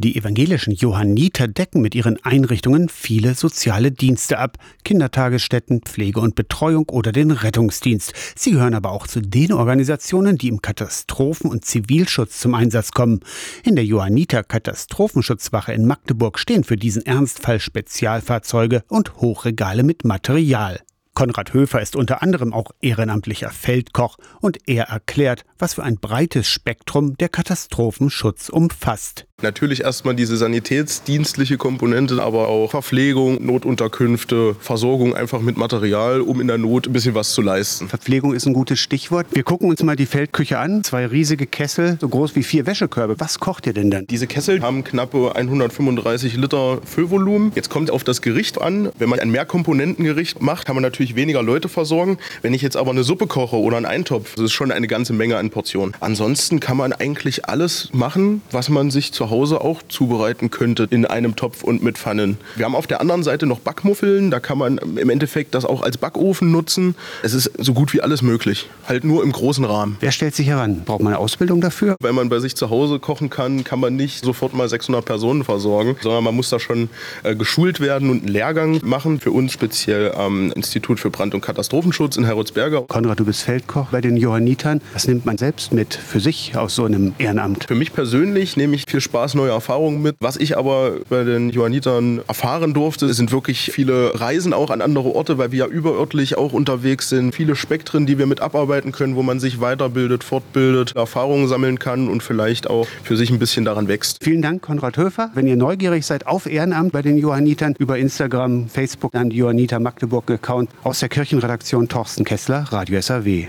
Die evangelischen Johanniter decken mit ihren Einrichtungen viele soziale Dienste ab. Kindertagesstätten, Pflege und Betreuung oder den Rettungsdienst. Sie gehören aber auch zu den Organisationen, die im Katastrophen- und Zivilschutz zum Einsatz kommen. In der Johanniter Katastrophenschutzwache in Magdeburg stehen für diesen Ernstfall Spezialfahrzeuge und Hochregale mit Material. Konrad Höfer ist unter anderem auch ehrenamtlicher Feldkoch und er erklärt, was für ein breites Spektrum der Katastrophenschutz umfasst. Natürlich erstmal diese sanitätsdienstliche Komponente, aber auch Verpflegung, Notunterkünfte, Versorgung einfach mit Material, um in der Not ein bisschen was zu leisten. Verpflegung ist ein gutes Stichwort. Wir gucken uns mal die Feldküche an. Zwei riesige Kessel, so groß wie vier Wäschekörbe. Was kocht ihr denn dann? Diese Kessel haben knappe 135 Liter Füllvolumen. Jetzt kommt auf das Gericht an. Wenn man ein Mehrkomponentengericht macht, kann man natürlich weniger Leute versorgen. Wenn ich jetzt aber eine Suppe koche oder einen Eintopf, das ist schon eine ganze Menge an Portionen. Ansonsten kann man eigentlich alles machen, was man sich zu Hause auch zubereiten könnte in einem Topf und mit Pfannen. Wir haben auf der anderen Seite noch Backmuffeln, da kann man im Endeffekt das auch als Backofen nutzen. Es ist so gut wie alles möglich, halt nur im großen Rahmen. Wer stellt sich heran? Braucht man eine Ausbildung dafür? Wenn man bei sich zu Hause kochen kann, kann man nicht sofort mal 600 Personen versorgen, sondern man muss da schon äh, geschult werden und einen Lehrgang machen. Für uns speziell am Institut für Brand- und Katastrophenschutz in Heroldsberger. Konrad, du bist Feldkoch bei den Johannitern. Was nimmt man selbst mit für sich aus so einem Ehrenamt? Für mich persönlich nehme ich viel Spaß, neue Erfahrungen mit. Was ich aber bei den Johannitern erfahren durfte, sind wirklich viele Reisen auch an andere Orte, weil wir ja überörtlich auch unterwegs sind. Viele Spektren, die wir mit abarbeiten können, wo man sich weiterbildet, fortbildet, Erfahrungen sammeln kann und vielleicht auch für sich ein bisschen daran wächst. Vielen Dank, Konrad Höfer. Wenn ihr neugierig seid auf Ehrenamt bei den Johannitern, über Instagram, Facebook an die Johanniter Magdeburg Account aus der Kirchenredaktion Torsten Kessler, Radio SAW.